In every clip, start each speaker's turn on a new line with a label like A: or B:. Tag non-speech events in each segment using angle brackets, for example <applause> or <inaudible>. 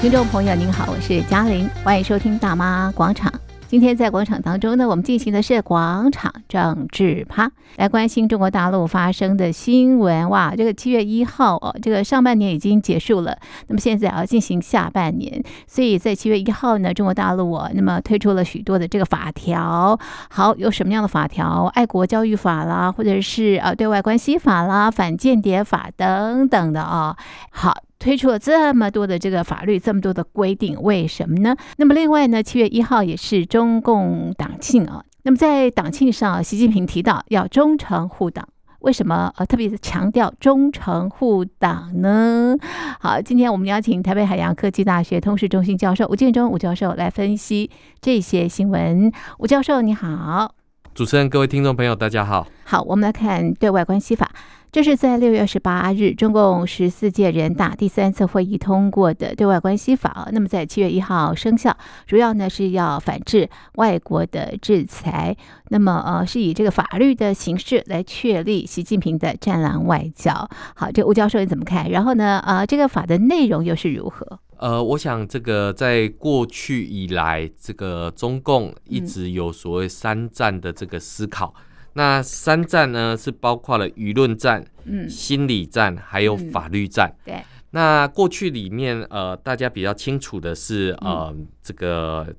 A: 听众朋友您好，我是嘉玲，欢迎收听大妈广场。今天在广场当中呢，我们进行的是广场政治趴，来关心中国大陆发生的新闻。哇，这个七月一号哦，这个上半年已经结束了，那么现在要进行下半年，所以在七月一号呢，中国大陆哦，那么推出了许多的这个法条。好，有什么样的法条？爱国教育法啦，或者是呃对外关系法啦、反间谍法等等的啊、好。推出了这么多的这个法律，这么多的规定，为什么呢？那么另外呢，七月一号也是中共党庆啊。那么在党庆上，习近平提到要忠诚护党，为什么呃特别强调忠诚护党呢？好，今天我们邀请台北海洋科技大学通识中心教授吴建忠吴教授来分析这些新闻。吴教授你好，
B: 主持人各位听众朋友大家好。
A: 好，我们来看对外关系法。这是在六月二十八日，中共十四届人大第三次会议通过的对外关系法。那么在七月一号生效，主要呢是要反制外国的制裁。那么呃，是以这个法律的形式来确立习近平的战狼外交。好，这吴教授你怎么看？然后呢，呃，这个法的内容又是如何？
B: 呃，我想这个在过去以来，这个中共一直有所谓三战的这个思考。嗯那三战呢，是包括了舆论战、嗯、心理战，还有法律战。嗯、对。那过去里面，呃，大家比较清楚的是，呃，嗯、这个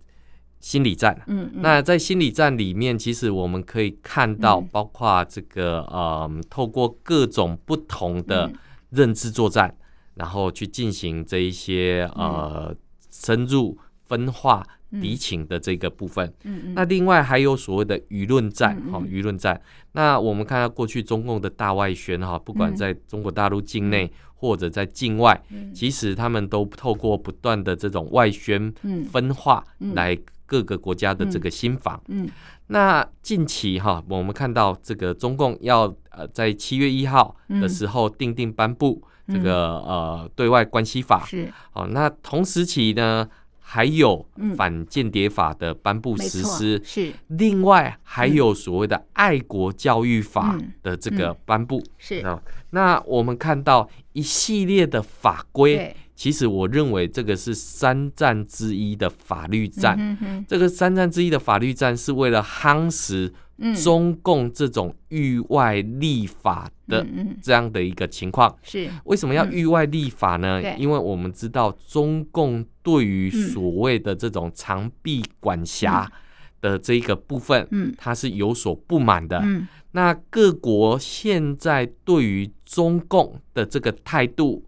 B: 心理战。嗯。嗯，那在心理战里面，其实我们可以看到，包括这个，呃，透过各种不同的认知作战，嗯、然后去进行这一些，呃，深入分化。敌情的这个部分，嗯嗯、那另外还有所谓的舆论战，舆论战。那我们看到过去中共的大外宣，哈，不管在中国大陆境内或者在境外，嗯、其实他们都透过不断的这种外宣分化，来各个国家的这个心防。嗯，嗯那近期哈，我们看到这个中共要呃在七月一号的时候定定颁布这个呃对外关系法，是，哦，那同时期呢。还有反间谍法的颁布实施，嗯、是。另外还有所谓的爱国教育法的这个颁布，是。啊。那我们看到一系列的法规，其实我认为这个是三战之一的法律战。嗯、哼哼。这个三战之一的法律战是为了夯实中共这种域外立法的这样的一个情况。是。为什么要域外立法呢？因为我们知道中共对于所谓的这种长臂管辖的这一个部分，它是有所不满的。那各国现在对于中共的这个态度、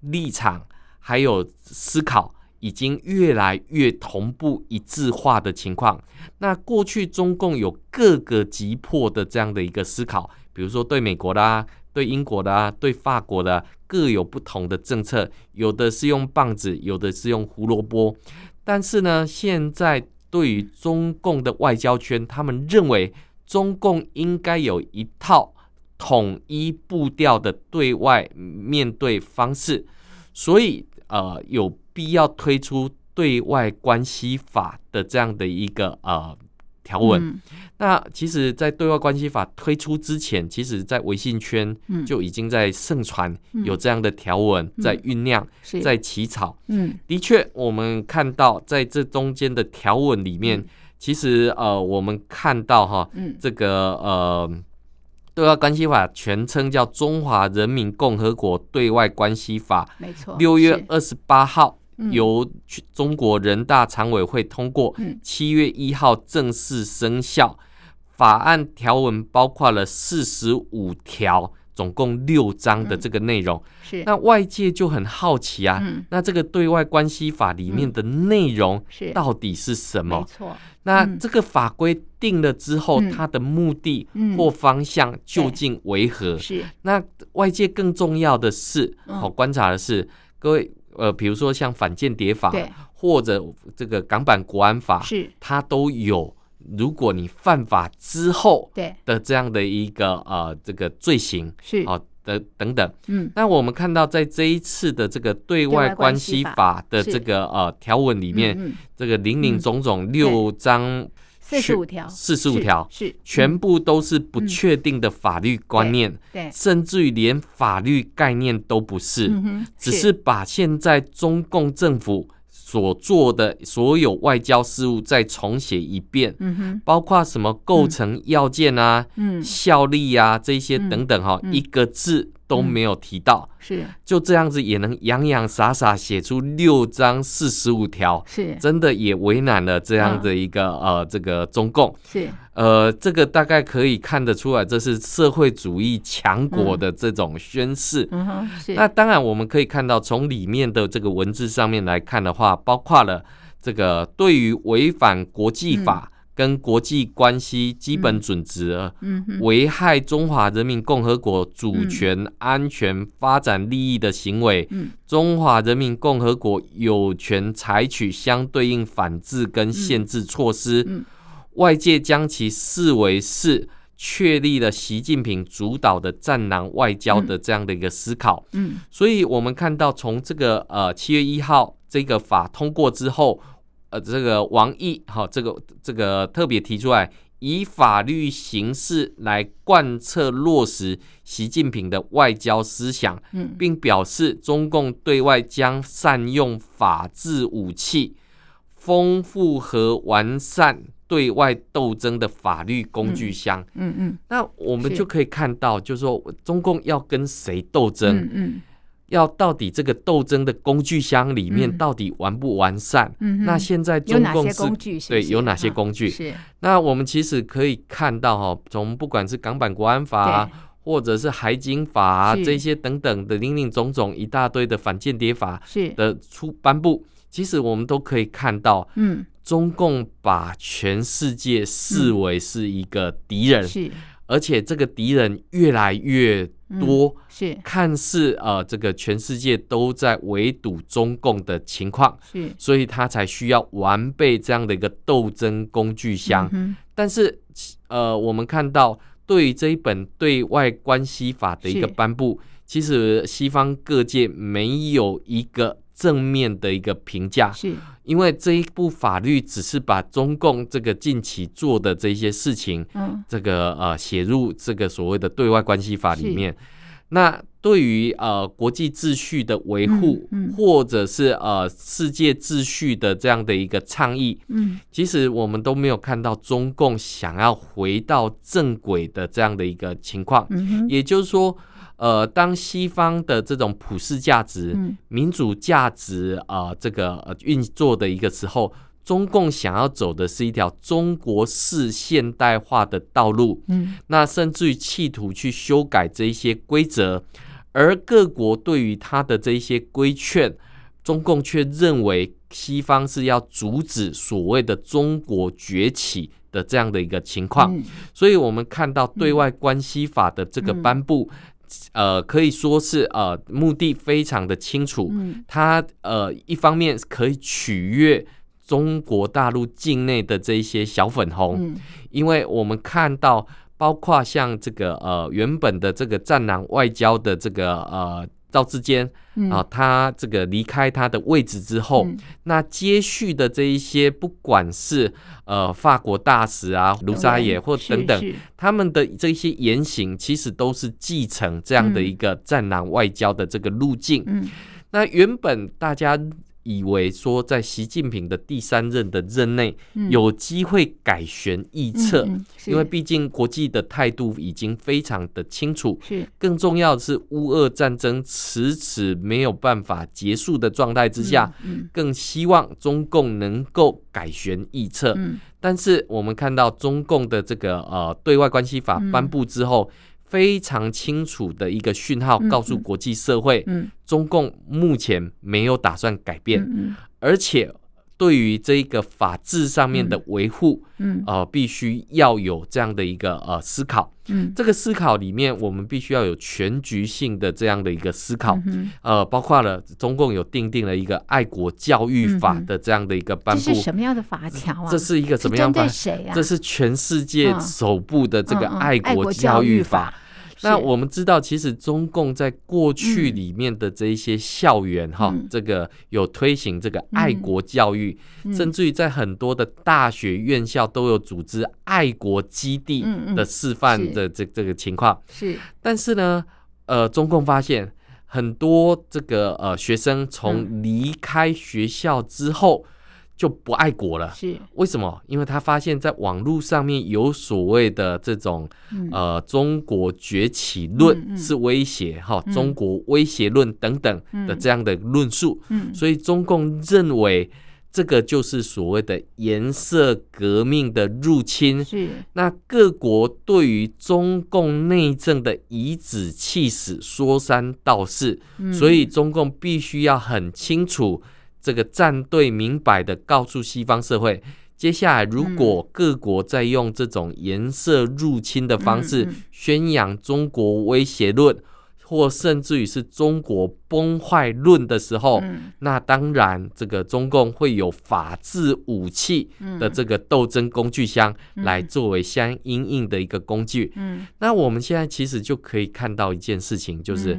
B: 立场还有思考，已经越来越同步一致化的情况。那过去中共有各个急迫的这样的一个思考，比如说对美国的啊、对英国的啊、对法国的，各有不同的政策，有的是用棒子，有的是用胡萝卜。但是呢，现在对于中共的外交圈，他们认为。中共应该有一套统一步调的对外面对方式，所以呃有必要推出对外关系法的这样的一个呃条文。嗯、那其实，在对外关系法推出之前，其实在微信圈就已经在盛传有这样的条文在酝酿，在起草。嗯，的确，我们看到在这中间的条文里面。其实呃，我们看到哈，嗯、这个呃，对外关系法全称叫《中华人民共和国对外关系法》，没错，六月二十八号由中国人大常委会通过，七月一号正式生效。法案条文包括了四十五条。总共六章的这个内容，嗯、是。那外界就很好奇啊，嗯、那这个对外关系法里面的内容到底是什么？没错，那这个法规定了之后，嗯、它的目的或方向究竟为何？嗯、是。那外界更重要的是，我、嗯、观察的是，各位呃，比如说像反间谍法或者这个港版国安法，是。它都有。如果你犯法之后的这样的一个呃这个罪行是。啊的等等，嗯，那我们看到在这一次的这个对外关系法的这个呃条文里面，这个零零总总六章四十五条，四十五条是全部都是不确定的法律观念，对，甚至于连法律概念都不是，只是把现在中共政府所做的所有外交事务再重写一遍，嗯哼，包括什么构成要件啊，嗯，效力啊这些等等哈，一个字都没有提到，是。就这样子也能洋洋洒洒写出六章四十五条，是。真的也为难了这样的一个呃这个中共，是。呃这个大概可以看得出来，这是社会主义强国的这种宣誓，嗯哼，是。那当然我们可以看到从里面的这个文字上面来看的话。包括了这个对于违反国际法跟国际关系基本准则，嗯危害中华人民共和国主权、安全、发展利益的行为，中华人民共和国有权采取相对应反制跟限制措施。外界将其视为是确立了习近平主导的战狼外交的这样的一个思考。嗯所以我们看到从这个呃七月一号。这个法通过之后，呃，这个王毅哈，这个这个特别提出来，以法律形式来贯彻落实习近平的外交思想，嗯，并表示中共对外将善用法治武器，丰富和完善对外斗争的法律工具箱。嗯嗯，那我们就可以看到，就是说中共要跟谁斗争？嗯嗯。要到底这个斗争的工具箱里面到底完不完善？嗯，那现在中共是，对，有哪些工具？是。那我们其实可以看到哈，从不管是港版国安法，或者是海警法这些等等的林林总总一大堆的反间谍法的出颁布，其实我们都可以看到，嗯，中共把全世界视为是一个敌人。是。而且这个敌人越来越多，嗯、是。看似呃这个全世界都在围堵中共的情况，是，所以他才需要完备这样的一个斗争工具箱。嗯、但是呃，我们看到对于这一本对外关系法的一个颁布，其实西方各界没有一个。正面的一个评价，是因为这一部法律只是把中共这个近期做的这些事情，嗯，这个呃写入这个所谓的对外关系法里面。那对于呃国际秩序的维护，嗯嗯、或者是呃世界秩序的这样的一个倡议，嗯，其实我们都没有看到中共想要回到正轨的这样的一个情况，也就是说。呃，当西方的这种普世价值、嗯、民主价值啊、呃，这个呃运作的一个时候，中共想要走的是一条中国式现代化的道路，嗯，那甚至于企图去修改这一些规则，而各国对于他的这一些规劝，中共却认为西方是要阻止所谓的中国崛起的这样的一个情况，嗯、所以我们看到对外关系法的这个颁布。呃，可以说是呃，目的非常的清楚。嗯，它呃，一方面可以取悦中国大陆境内的这一些小粉红，嗯，因为我们看到，包括像这个呃，原本的这个战狼外交的这个呃。赵志坚啊，他这个离开他的位置之后，嗯、那接续的这一些，不管是呃法国大使啊卢沙野或等等，他们的这些言行，其实都是继承这样的一个战狼外交的这个路径。嗯、那原本大家。以为说在习近平的第三任的任内有机会改弦易辙，因为毕竟国际的态度已经非常的清楚。是，更重要的是乌俄战争迟迟没有办法结束的状态之下，更希望中共能够改弦易辙。但是我们看到中共的这个呃对外关系法颁布之后。非常清楚的一个讯号，告诉国际社会，中共目前没有打算改变，而且对于这一个法治上面的维护，嗯嗯、呃，必须要有这样的一个呃思考。嗯、这个思考里面，我们必须要有全局性的这样的一个思考，嗯、呃，包括了中共有定定了一个爱国教育法的这样的一个颁布，
A: 这是什么样的法条啊？
B: 这是一个什么样的法？谁啊？这是全世界首部的这个爱国教育法。那我们知道，其实中共在过去里面的这一些校园哈，嗯、这个有推行这个爱国教育，嗯、甚至于在很多的大学院校都有组织爱国基地的示范的这这个情况。是，但是呢，呃，中共发现很多这个呃学生从离开学校之后。就不爱国了，
A: 是。
B: 为什么？因为他发现，在网络上面有所谓的这种、嗯、呃中国崛起论是威胁哈、嗯。嗯，中国威胁论等等的这样的论述、嗯，所以中共认为这个就是所谓的颜色革命的入侵。
A: 是。
B: 那各国对于中共内政的颐指气使、说三道四、嗯，所以中共必须要很清楚。这个战队明摆的告诉西方社会，接下来如果各国在用这种颜色入侵的方式宣扬中国威胁论，或甚至于是中国崩坏论的时候，那当然这个中共会有法治武器的这个斗争工具箱来作为相应应的一个工具。那我们现在其实就可以看到一件事情，就是。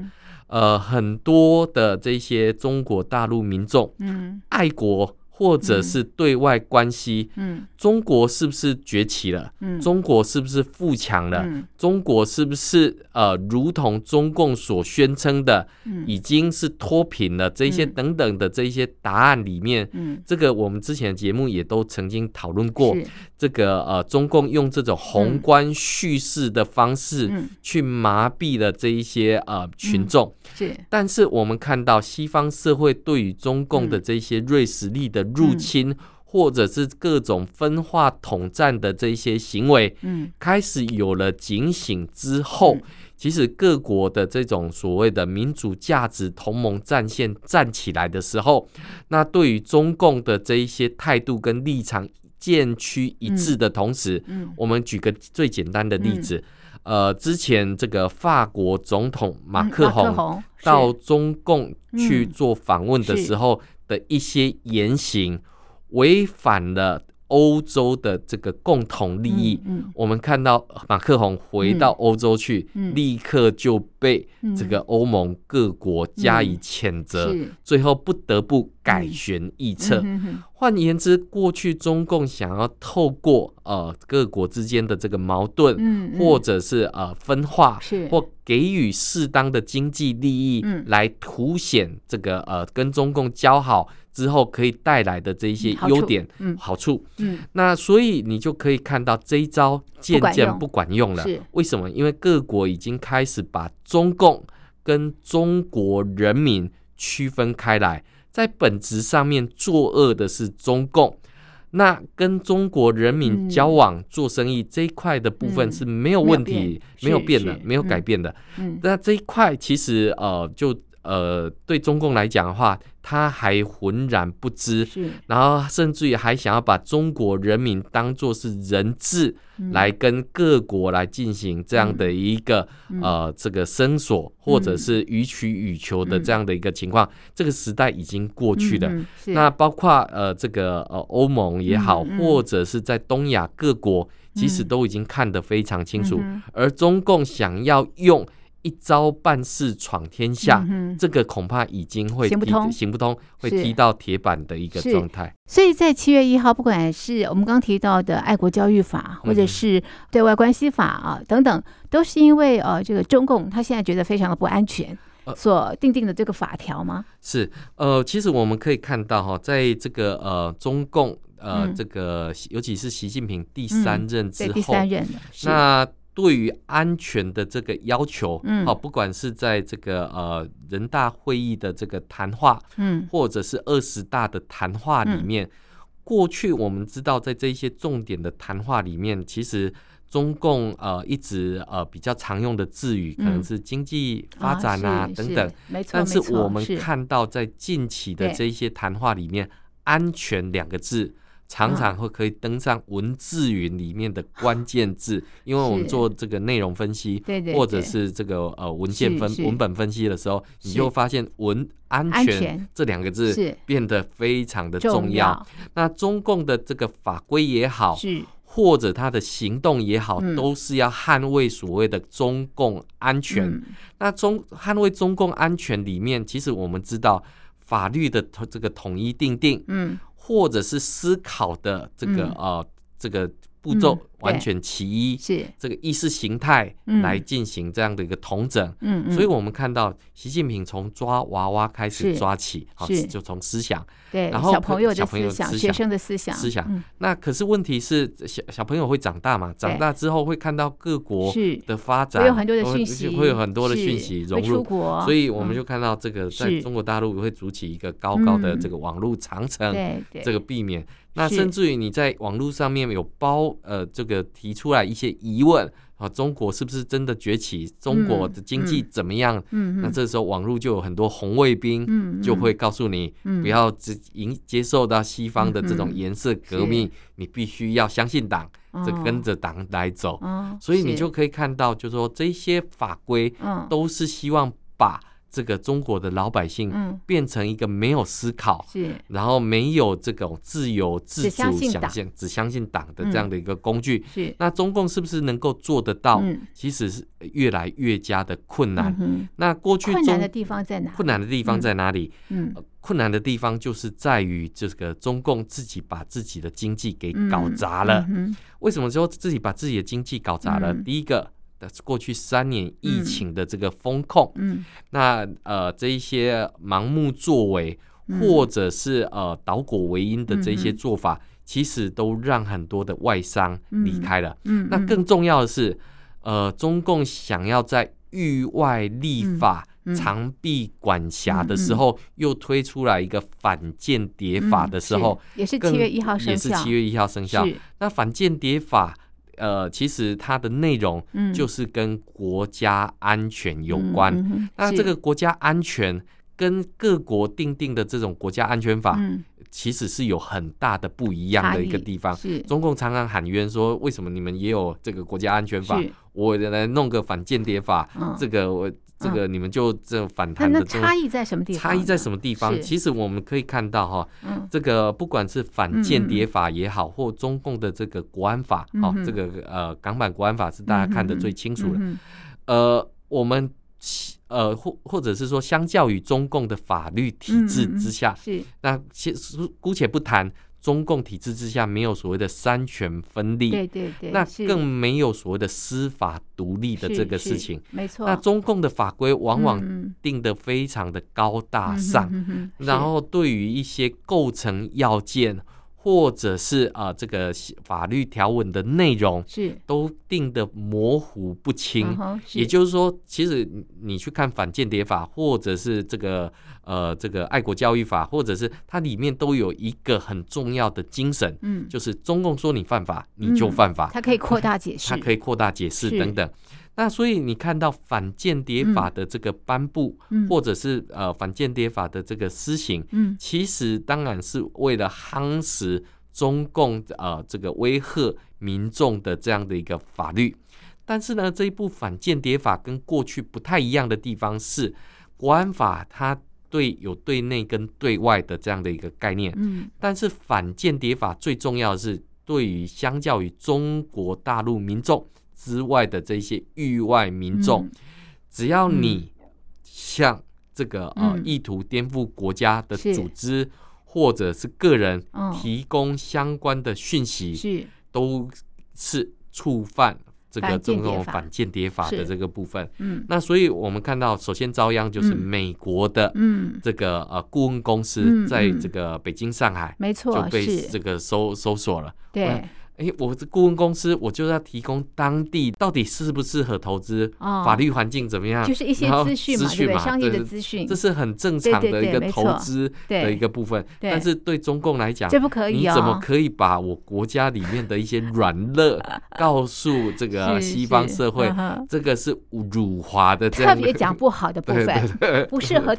B: 呃，很多的这些中国大陆民众，嗯，爱国。或者是对外关系，嗯，中国是不是崛起了？嗯，中国是不是富强了？嗯，中国是不是呃，如同中共所宣称的，嗯，已经是脱贫了？这些等等的这些答案里面，嗯，这个我们之前的节目也都曾经讨论过，这个呃，中共用这种宏观叙事的方式去麻痹了这一些呃群众，是。但是我们看到西方社会对于中共的这些锐实力的入侵，或者是各种分化统战的这些行为，嗯，开始有了警醒之后，其实各国的这种所谓的民主价值同盟战线站起来的时候，那对于中共的这一些态度跟立场渐趋一致的同时，嗯，我们举个最简单的例子，呃，之前这个法国总统马克宏到中共去做访问的时候。的一些言行违反了欧洲的这个共同利益。我们看到马克宏回到欧洲去，立刻就被这个欧盟各国加以谴责，最后不得不改弦易辙。换言之，过去中共想要透过呃各国之间的这个矛盾，或者是呃分化，或给予适当的经济利益，来凸显这个呃跟中共交好之后可以带来的这一些优点好处。嗯那所以你就可以看到这一招渐渐不管用了。为什么？因为各国已经开始把中共跟中国人民区分开来。在本质上面作恶的是中共，那跟中国人民交往、做生意这一块的部分是没有问题、没有变的、没有改变的。那这一块其实呃，就呃，对中共来讲的话。他还浑然不知，然后甚至于还想要把中国人民当作是人质，来跟各国来进行这样的一个、嗯、呃这个绳索或者是予取予求的这样的一个情况、嗯，这个时代已经过去了。嗯、那包括呃这个呃欧盟也好、嗯，或者是在东亚各国，其实都已经看得非常清楚，嗯、而中共想要用。一招半式闯天下、嗯，这个恐怕已经会行不通，行不通，会踢到铁板的一个状态。
A: 所以在七月一号，不管是我们刚提到的爱国教育法，或者是对外关系法啊等等，都是因为呃这个中共他现在觉得非常的不安全，所定定的这个法条吗？
B: 是。呃，其实我们可以看到哈，在这个呃中共呃这个尤其是习近平第三任之后，嗯、第三任那。对于安全的这个要求，嗯，好，不管是在这个呃人大会议的这个谈话，嗯，或者是二十大的谈话里面，嗯，过去我们知道，在这些重点的谈话里面，其实中共呃一直呃比较常用的字语可能是经济发展啊，嗯，等等，没错，但是我们看到在近期的这些谈话里面，安全两个字。常常会可以登上文字云里面的关键字，<laughs> 因为我们做这个内容分析，或者是这个呃文件分文本分析的时候，你就发现文安全这两个字变得非常的重要。那中共的这个法规也好，或者他的行动也好，都是要捍卫所谓的中共安全。那中捍卫中共安全里面，其实我们知道法律的这个统一定定，嗯。或者是思考的这个、嗯、呃这个步骤完全其一，
A: 是。
B: 这个意识形态来进行这样的一个统整。
A: 嗯，
B: 所以我们看到习近平从抓娃娃开始抓起，好，就从思想，
A: 对，
B: 然后
A: 小朋友的思想，学生的思想，
B: 思想。那可是问题是，小小朋友会长大嘛？长大之后会看到各国的发展，
A: 会有很多的讯息，
B: 会有很多的讯息融入。所以我们就看到这个在中国大陆会筑起一个高高的这个网络长城，这个避免。那甚至于你在网络上面有包呃这个提出来一些疑问啊，中国是不是真的崛起？中国的经济怎么样？嗯，那这时候网络就有很多红卫兵，就会告诉你，不要只迎接受到西方的这种颜色革命，你必须要相信党，这跟着党来走。所以你就可以看到，就是说这些法规，都是希望把。这个中国的老百姓变成一个没有思考，是然后没有这种自由自主想象，只相信党的这样的一个工具。是那中共是不是能够做得到？其实是越来越加的困难。那过去
A: 困难的地方在哪？
B: 困难的地方在哪里？嗯，困难的地方就是在于这个中共自己把自己的经济给搞砸了。为什么说自己把自己的经济搞砸了？第一个。过去三年疫情的这个风控，嗯，那呃这一些盲目作为，或者是呃倒果为因的这些做法，其实都让很多的外商离开了。嗯，那更重要的是，呃，中共想要在域外立法、长臂管辖的时候，又推出来一个反间谍法的时候，
A: 也是七月一号生效，
B: 也是七月一号生效。那反间谍法。呃，其实它的内容就是跟国家安全有关。那这个国家安全跟各国订定的这种国家安全法，嗯、其实是有很大的不一样的一个地方。中共常常喊冤说，为什么你们也有这个国家安全法，是我来弄个反间谍法？嗯、这个我。这个你们就这反弹的
A: 差异在什么地方？
B: 差异在什么地方？其实我们可以看到哈，这个不管是反间谍法也好，或中共的这个国安法，哈，这个呃港版国安法是大家看得最清楚的。呃，我们呃或或者是说，相较于中共的法律体制之下，是那先姑且不谈。中共体制之下没有所谓的三权分立，对对对，那更没有所谓的司法独立的这个事情，没错。那中共的法规往往定得非常的高大上，然后对于一些构成要件。或者是啊、呃，这个法律条文的内容是。都定得模糊不清，也就是说，其实你去看反间谍法，或者是这个呃这个爱国教育法，或者是它里面都有一个很重要的精神，嗯，就是中共说你犯法，你就犯法，
A: 它可以扩大解释，
B: 它可以扩大解释等等。那所以你看到反间谍法的这个颁布，嗯、或者是呃反间谍法的这个施行，嗯、其实当然是为了夯实中共呃这个威吓民众的这样的一个法律。但是呢，这一部反间谍法跟过去不太一样的地方是，国安法它对有对内跟对外的这样的一个概念，嗯、但是反间谍法最重要的是对于相较于中国大陆民众。之外的这些域外民众，嗯、只要你向这个呃意图颠覆国家的组织或者是个人提供相关的讯息，是。都是触犯这个这种反间谍法的这个部分。嗯，那所以我们看到，首先遭殃就是美国的这个呃顾问公司在这个北京、上海，没错，就被这个搜搜索了。对。哎，我这顾问公司，我就要提供当地到底适不适合投资，法律环境怎么样，
A: 就是一些资讯嘛，对，商业的资讯，
B: 这是很正常的一个投资的一个部分。但是对中共来讲，
A: 这不可以，
B: 你怎么可以把我国家里面的一些软肋 <laughs> 告诉这个西方社会？这个是辱华的，特
A: 别讲不好的 <laughs> 部分，<laughs> 不适合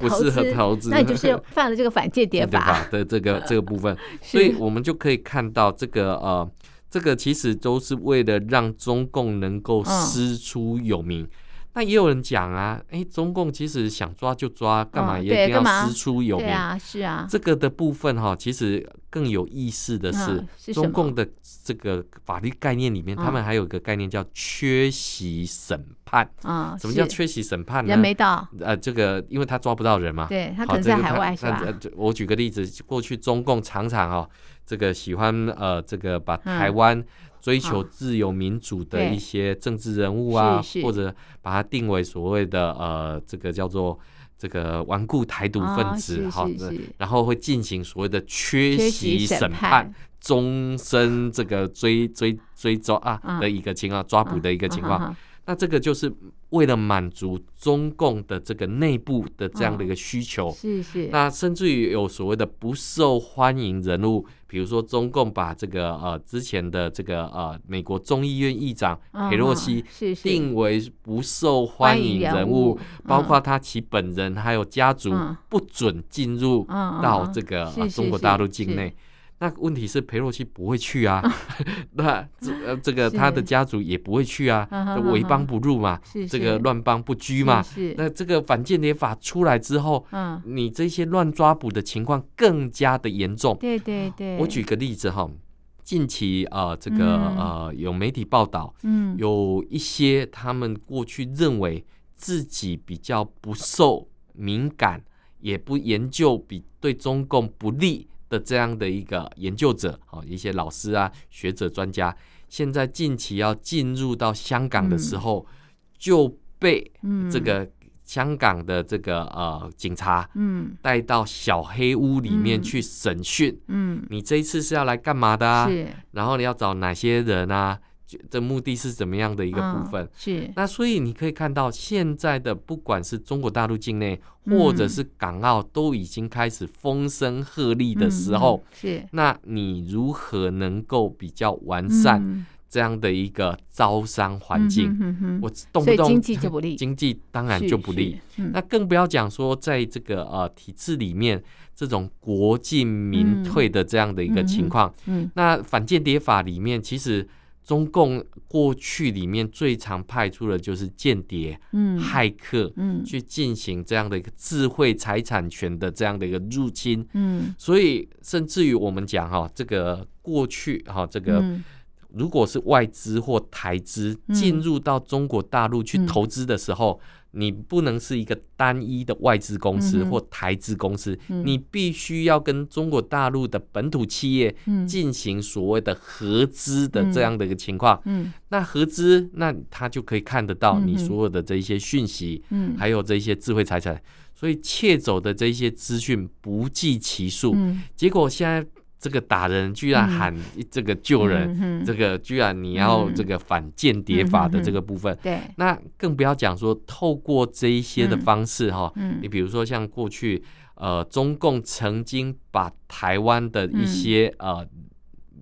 A: 投资，那你就是犯了这个反间谍法
B: 的这个这个部分。所以我们就可以看到这个呃。这个其实都是为了让中共能够师出有名。那也有人讲啊，哎，中共其实想抓就抓，干嘛也一定要师出有名？对啊，是啊。这个的部分哈，其实更有意思的是，中共的这个法律概念里面，他们还有一个概念叫缺席审判。啊，什么叫缺席审判呢？
A: 人没到。
B: 呃，这个因为他抓不到人嘛。
A: 对，他可能在海外是吧？
B: 我举个例子，过去中共常常哈。这个喜欢呃，这个把台湾追求自由民主的一些政治人物啊，或者把它定为所谓的呃，这个叫做这个顽固台独分子，好的，然后会进行所谓的缺席审判、终身这个追追追抓啊的一个情况，抓捕的一个情况。那这个就是为了满足中共的这个内部的这样的一个需求，哦、是是。那甚至于有所谓的不受欢迎人物，比如说中共把这个呃之前的这个呃美国众议院议长佩洛西定为不受欢迎人物，包括他其本人还有家族不准进入到这个中国大陆境内。那问题是裴洛西不会去啊，<laughs> 那这呃这个他的家族也不会去啊，为邦不入嘛，这个乱邦不居嘛。那这个反间谍法出来之后，你这些乱抓捕的情况更加的严重。对对对。我举个例子哈，近期呃这个呃有媒体报道，嗯。有一些他们过去认为自己比较不受敏感，也不研究比对中共不利。的这样的一个研究者，好，一些老师啊、学者、专家，现在近期要进入到香港的时候，就被这个香港的这个呃警察，嗯，带到小黑屋里面去审讯，嗯，你这一次是要来干嘛的啊？是，然后你要找哪些人啊？这目的是怎么样的一个部分？哦、是那所以你可以看到，现在的不管是中国大陆境内，或者是港澳，都已经开始风声鹤唳的时候。是那你如何能够比较完善这样的一个招商环境？我动不动经济就不利，经济当然就不利。那更不要讲说，在这个呃体制里面，这种国进民退的这样的一个情况。嗯，那反间谍法里面其实。中共过去里面最常派出的就是间谍、嗯、骇客，嗯，去进行这样的一个智慧财产权的这样的一个入侵，嗯，所以甚至于我们讲哈，这个过去哈，这个如果是外资或台资进入到中国大陆去投资的时候。你不能是一个单一的外资公司或台资公司，嗯、你必须要跟中国大陆的本土企业进行所谓的合资的这样的一个情况。嗯嗯、那合资，那他就可以看得到你所有的这一些讯息，嗯、还有这一些智慧财产，所以窃走的这一些资讯不计其数。嗯、结果现在。这个打人居然喊这个救人，嗯、这个居然你要这个反间谍法的这个部分，对、嗯，那更不要讲说透过这一些的方式哈，嗯、你比如说像过去呃中共曾经把台湾的一些、嗯、呃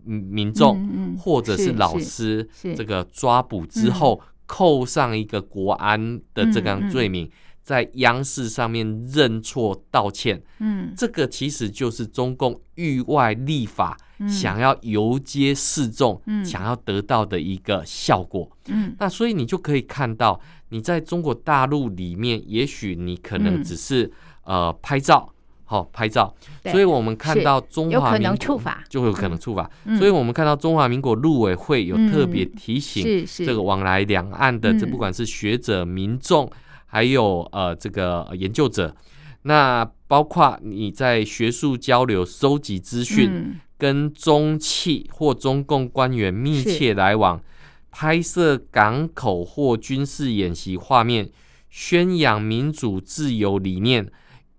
B: 民众或者是老师这个抓捕之后，扣上一个国安的这个罪名。在央视上面认错道歉，嗯，这个其实就是中共域外立法，想要游街示众，嗯，想要得到的一个效果，嗯，那所以你就可以看到，你在中国大陆里面，也许你可能只是呃拍照，好拍照，所以我们看到中华民国就会有可能触法，所以我们看到中华民国陆委会有特别提醒，这个往来两岸的这不管是学者民众。还有呃，这个研究者，那包括你在学术交流、收集资讯，嗯、跟中企或中共官员密切来往，拍摄港口或军事演习画面，宣扬民主自由理念，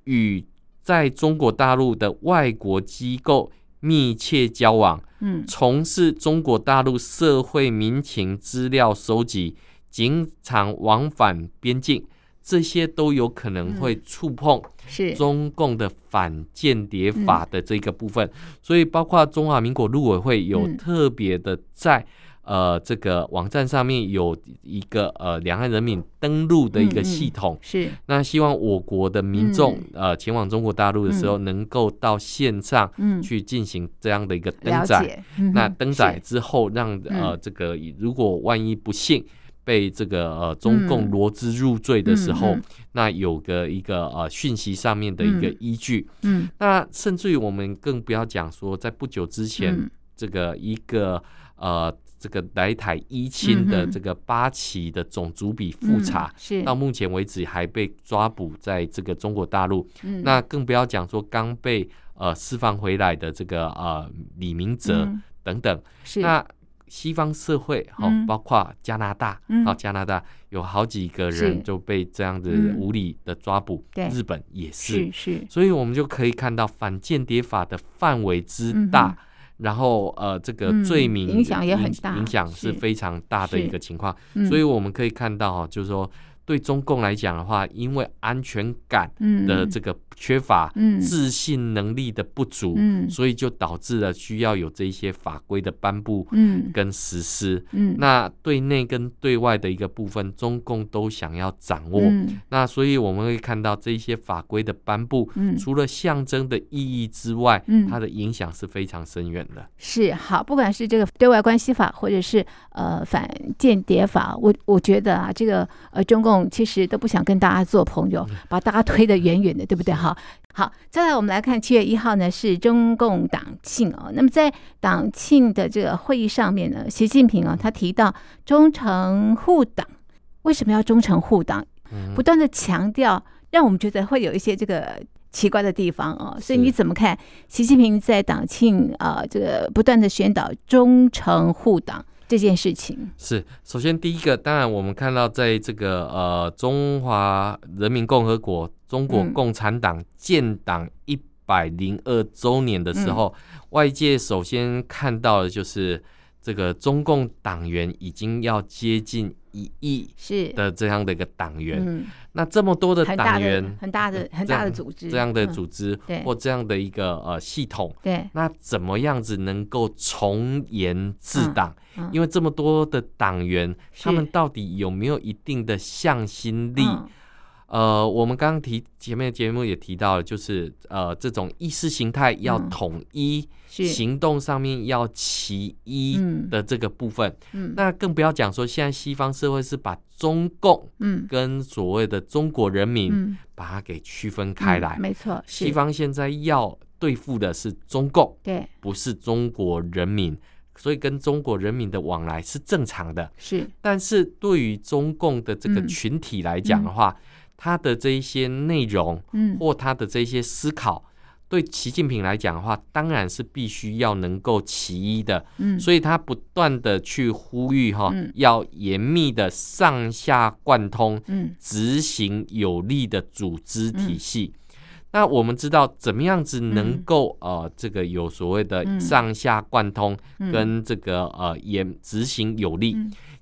B: 与在中国大陆的外国机构密切交往，嗯，从事中国大陆社会民情资料收集，经常往返边境。这些都有可能会触碰是。中共的反间谍法的这个部分，所以包括中华民国陆委会有特别的在呃这个网站上面有一个呃两岸人民登录的一个系统，是。那希望我国的民众呃前往中国大陆的时候能够到线上去进行这样的一个登载，那登载之后让呃这个如果万一不幸。被这个呃中共罗织入罪的时候，嗯嗯、那有个一个呃讯息上面的一个依据，嗯，嗯那甚至于我们更不要讲说，在不久之前，嗯、这个一个呃这个来台依亲的这个八旗的总主笔复查，是、嗯、到目前为止还被抓捕在这个中国大陆，嗯，那更不要讲说刚被呃释放回来的这个呃李明哲等等，嗯、是。那。西方社会，哈、嗯，包括加拿大，好、嗯，加拿大有好几个人就被这样子无理的抓捕，嗯、日本也是，是，是，所以我们就可以看到反间谍法的范围之大，嗯、然后呃，这个罪名、嗯、影响也很大，影响是非常大的一个情况，所以我们可以看到哈，就是说。对中共来讲的话，因为安全感的这个缺乏，嗯，自信能力的不足，嗯，所以就导致了需要有这一些法规的颁布，嗯，跟实施，嗯，那对内跟对外的一个部分，中共都想要掌握，嗯，那所以我们会看到这一些法规的颁布，嗯，除了象征的意义之外，嗯，它的影响是非常深远的。
A: 是好，不管是这个对外关系法，或者是呃反间谍法，我我觉得啊，这个呃中共。其实都不想跟大家做朋友，把大家推得远远的，对不对？哈，好，再来我们来看七月一号呢，是中共党庆哦。那么在党庆的这个会议上面呢，习近平啊，他提到忠诚护党，为什么要忠诚护党？不断的强调，让我们觉得会有一些这个奇怪的地方哦。所以你怎么看习近平在党庆啊，这个不断的宣导忠诚护党？这件事情。
B: 是，首先第一个，当然我们看到，在这个呃中华人民共和国中国共产党建党一百零二周年的时候，嗯，外界首先看到的就是这个中共党员已经要接近一亿是。的这样的一个党员。嗯。那这么多的党员，
A: 很大的很大的组织，
B: 这样的组织或这样的一个呃系统，
A: 对，
B: 那怎么样子能够从严治党？因为这么多的党员，他们到底有没有一定的向心力？呃，我们刚刚提前面的节目也提到了，就是呃这种意识形态要统一。行动上面要齐一的这个部分，嗯，那更不要讲说现在西方社会是把中共，嗯，跟所谓的中国人民，把它给区分开来，没错，西方现在要对付的是中共，对，不是中国人民，所以跟中国人民的往来是正常的，是，但是对于中共的这个群体来讲的话，他的这一些内容，嗯，或他的这些思考。对习近平来讲的话，当然是必须要能够其一的，嗯，所以他不断的去呼吁哈，要严密的上下贯通，嗯，执行有力的组织体系。那我们知道怎么样子能够呃，这个有所谓的上下贯通跟这个呃严执行有力。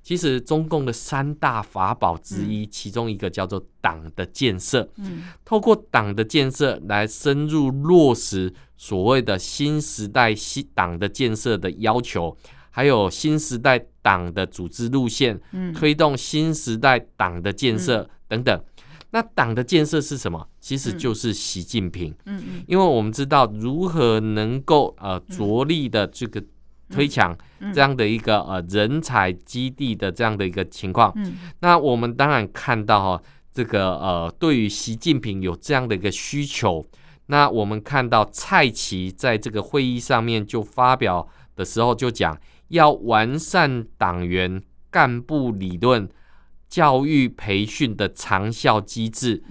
B: 其实中共的三大法宝之一，嗯、其中一个叫做党的建设。嗯，透过党的建设来深入落实所谓的新时代新党的建设的要求，还有新时代党的组织路线，嗯，推动新时代党的建设等等。嗯、那党的建设是什么？其实就是习近平。嗯嗯，因为我们知道如何能够呃着力的这个。推强这样的一个呃人才基地的这样的一个情况，那我们当然看到哈，这个呃对于习近平有这样的一个需求，那我们看到蔡奇在这个会议上面就发表的时候就讲，要完善党员干部理论教育培训的长效机制，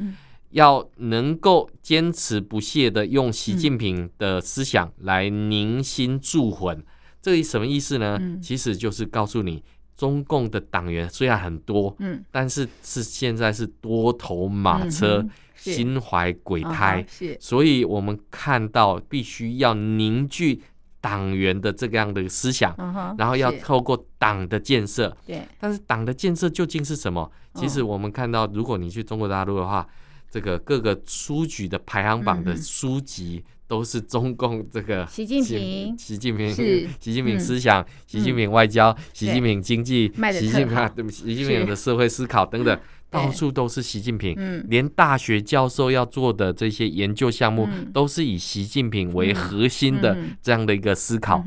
B: 要能够坚持不懈的用习近平的思想来凝心铸魂。这是什么意思呢？嗯、其实就是告诉你，中共的党员虽然很多，嗯，但是是现在是多头马车，嗯、心怀鬼胎，哦、是，所以我们看到必须要凝聚党员的这个样的思想，哦、然后要透过党的建设，对。但是党的建设究竟是什么？其实我们看到，如果你去中国大陆的话，这个各个书局的排行榜的书籍。嗯都是中共这个 <laughs>
A: 习近平，
B: 习近平，习近平思想，习近平外交，习近平经济，习近平对不起，习近平的社会思考等等，<laughs> 到处都是习近平。连大学教授要做的这些研究项目，都是以习近平为核心的这样的一个思考。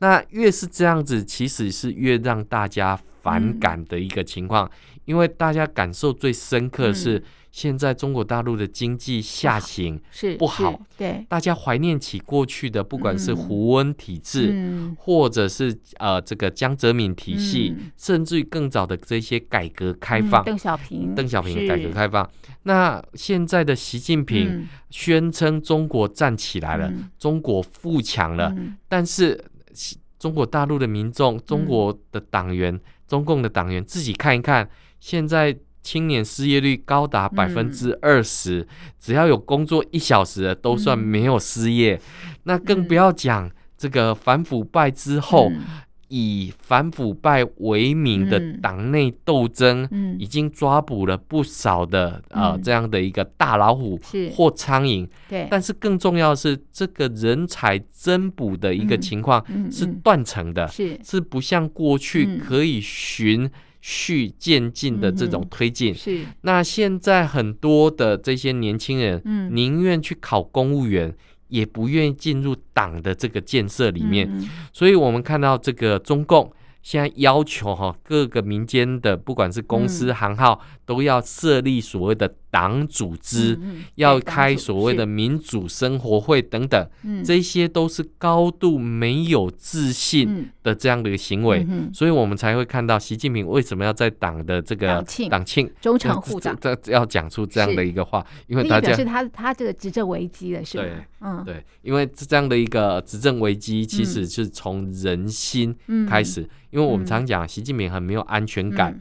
B: 那越是这样子，其实是越让大家反感的一个情况，因为大家感受最深刻是。现在中国大陆的经济下行是不好，对。大家怀念起过去的，不管是胡温体制，嗯、或者是呃这个江泽民体系，嗯、甚至于更早的这些改革开放，邓、
A: 嗯、小平，
B: 邓小平改革开放。那现在的习近平宣称中国站起来了，嗯、中国富强了，嗯、但是。中国大陆的民众、中国的党员、嗯、中共的党员自己看一看，现在青年失业率高达百分之二十，只要有工作一小时的都算没有失业，嗯、那更不要讲这个反腐败之后。嗯。以反腐败为名的党内斗争，已经抓捕了不少的呃这样的一个大老虎或苍蝇。对，但是更重要的是，这个人才增补的一个情况是断层的，是。是不像过去可以循序渐进的这种推进。是，那现在很多的这些年轻人，嗯。宁愿去考公务员。也不愿意进入党的这个建设里面，嗯、所以我们看到这个中共现在要求哈各个民间的不管是公司行号，嗯都要设立所谓的党组织，嗯、要开所谓的民主生活会等等，这些都是高度没有自信的这样的一个行为，嗯、所以我们才会看到习近平为什么要在党的这个党庆。中诚护党，要讲出这样的一个话，因为大家
A: 是他他这个执政危机了，是吧？
B: 对，嗯，对，因为这样的一个执政危机，其实是从人心开始，因为我们常讲习近平很没有安全感。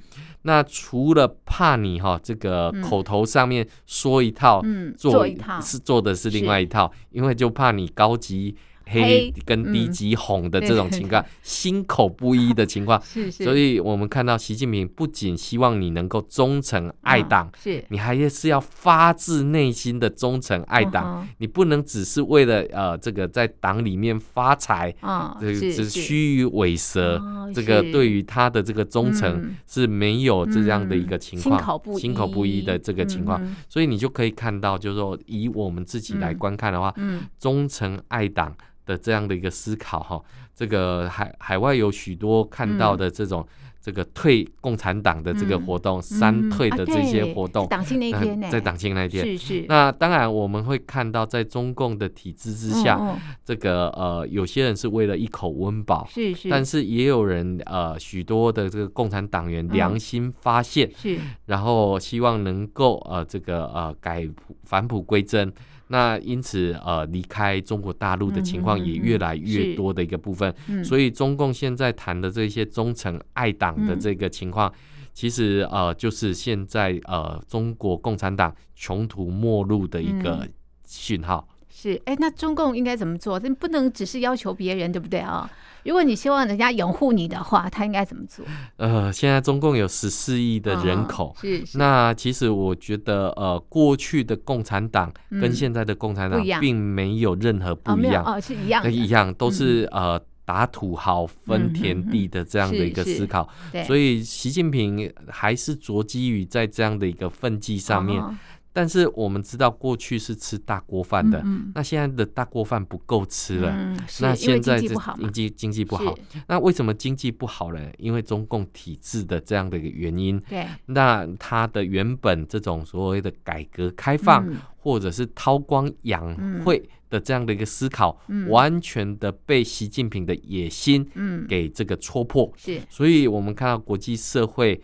B: 那除了怕你哈，这个口头上面说一套，嗯，做一套是做的是另外一套，因为就怕你高级。黑跟低级红的这种情况，<laughs> 心口不一的情况，<laughs> 所以我们看到习近平不仅希望你能够忠诚爱党，是，你还是要发自内心的忠诚爱党，你不能只是为了呃这个在党里面发财，这个是虚与委蛇，这个对于他的这个忠诚是没有这样的一个情况，心口不一。的这个情况，所以你就可以看到，就是说以我们自己来观看的话，忠诚爱党。的这样的一个思考哈，这个海海外有许多看到的这种这个退共产党的这个活动，三退的这些活动，党庆那天，在党庆那天，是是。那当然我们会看到，在中共的体制之下，这个呃，有些人是为了一口温饱，是是。但是也有人呃，许多的这个共产党员良心发现，是，然后希望能够呃，这个呃，改返璞归真。那因此，呃，离开中国大陆的情况也越来越多的一个部分，嗯。嗯、所以中共现在谈的这些忠诚爱党的这个情况，嗯、其实呃，就是现在呃，中国共产党穷途末路的一个讯号。嗯、
A: 是，哎、欸，那中共应该怎么做？这不能只是要求别人，对不对啊？如果你希望人家拥护你的话，他应该怎么做？
B: 呃，现在中共有十四亿的人口，哦、是，是。那其实我觉得，呃，过去的共产党跟现在的共产党并没有任何不一样，
A: 哦，哦，是一样，
B: 一样都是、嗯、呃打土豪分田地的这样的一个思考。所以习近平还是着基于在这样的一个分际上面。哦但是我们知道，过去是吃大锅饭的，嗯、那现在的大锅饭不够吃了。嗯、那现在经济经济不好，那为什么经济不好呢？因为中共体制的这样的一个原因。对，那它的原本这种所谓的改革开放，嗯、或者是韬光养晦的这样的一个思考，嗯、完全的被习近平的野心给这个戳破。是，所以我们看到国际社会。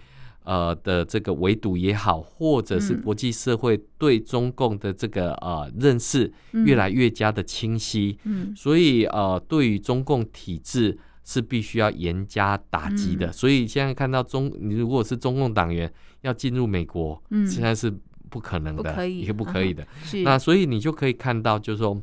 B: 呃的这个围堵也好，或者是国际社会对中共的这个呃认识越来越加的清晰，嗯，所以呃对于中共体制是必须要严加打击的。所以现在看到中，你如果是中共党员要进入美国，嗯，现在是不可能的，也不可以的。那所以你就可以看到，就是说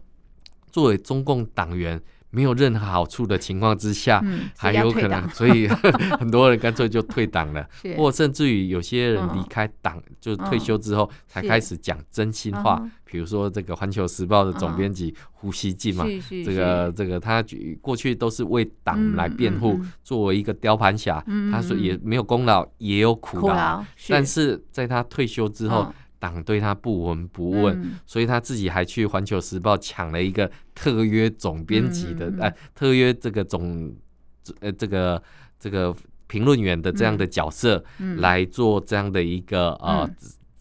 B: 作为中共党员。没有任何好处的情况之下，嗯、还有可能，所以 <laughs> 很多人干脆就退党了，<laughs> 或甚至于有些人离开党，哦、就退休之后才开始讲真心话。是。比如说这个《环球时报》的总编辑胡锡进嘛，这个这个他过去都是为党来辩护，嗯、作为一个雕盘侠，嗯、他说也没有功劳，也有苦劳，但是在他退休之后。哦党对他不闻不问，嗯、所以他自己还去《环球时报》抢了一个特约总编辑的，哎、特约这个总，呃，这个这个评论员的这样的角色，来做这样的一个、嗯、呃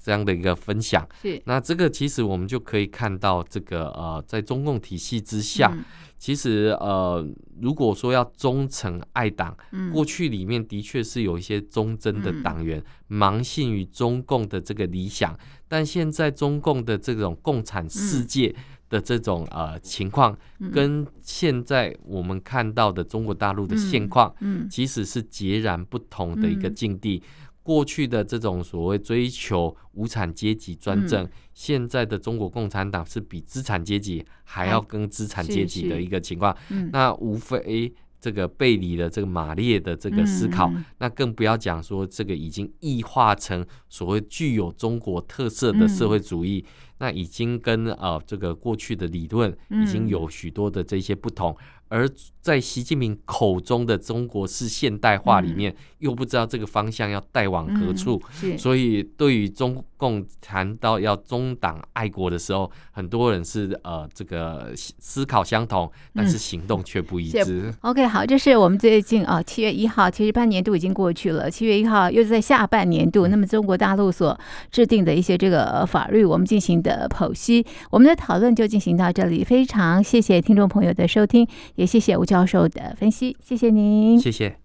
B: 这样的一个分享。是，那这个其实我们就可以看到，这个呃，在中共体系之下。嗯其实，呃，如果说要忠诚爱党，嗯、过去里面的确是有一些忠贞的党员、嗯、盲信于中共的这个理想，但现在中共的这种共产世界的这种呃情况，跟现在我们看到的中国大陆的现况，嗯，其实是截然不同的一个境地。过去的这种所谓追求无产阶级专政，现在的中国共产党是比资产阶级还要跟资产阶级的一个情况。那无非。这个背离了这个马列的这个思考，嗯、那更不要讲说这个已经异化成所谓具有中国特色的社会主义，嗯、那已经跟呃这个过去的理论已经有许多的这些不同。嗯而在习近平口中的中国式现代化里面，又不知道这个方向要带往何处，所以对于中共谈到要中党爱国的时候，很多人是呃这个思考相同，但是行动却不一致。
A: OK，好，这是我们最近啊七月一号，其实半年度已经过去了，七月一号又是在下半年度，那么中国大陆所制定的一些这个法律，我们进行的剖析，我们的讨论就进行到这里，非常谢谢听众朋友的收听。也谢谢吴教授的分析，谢谢您，
B: 谢谢。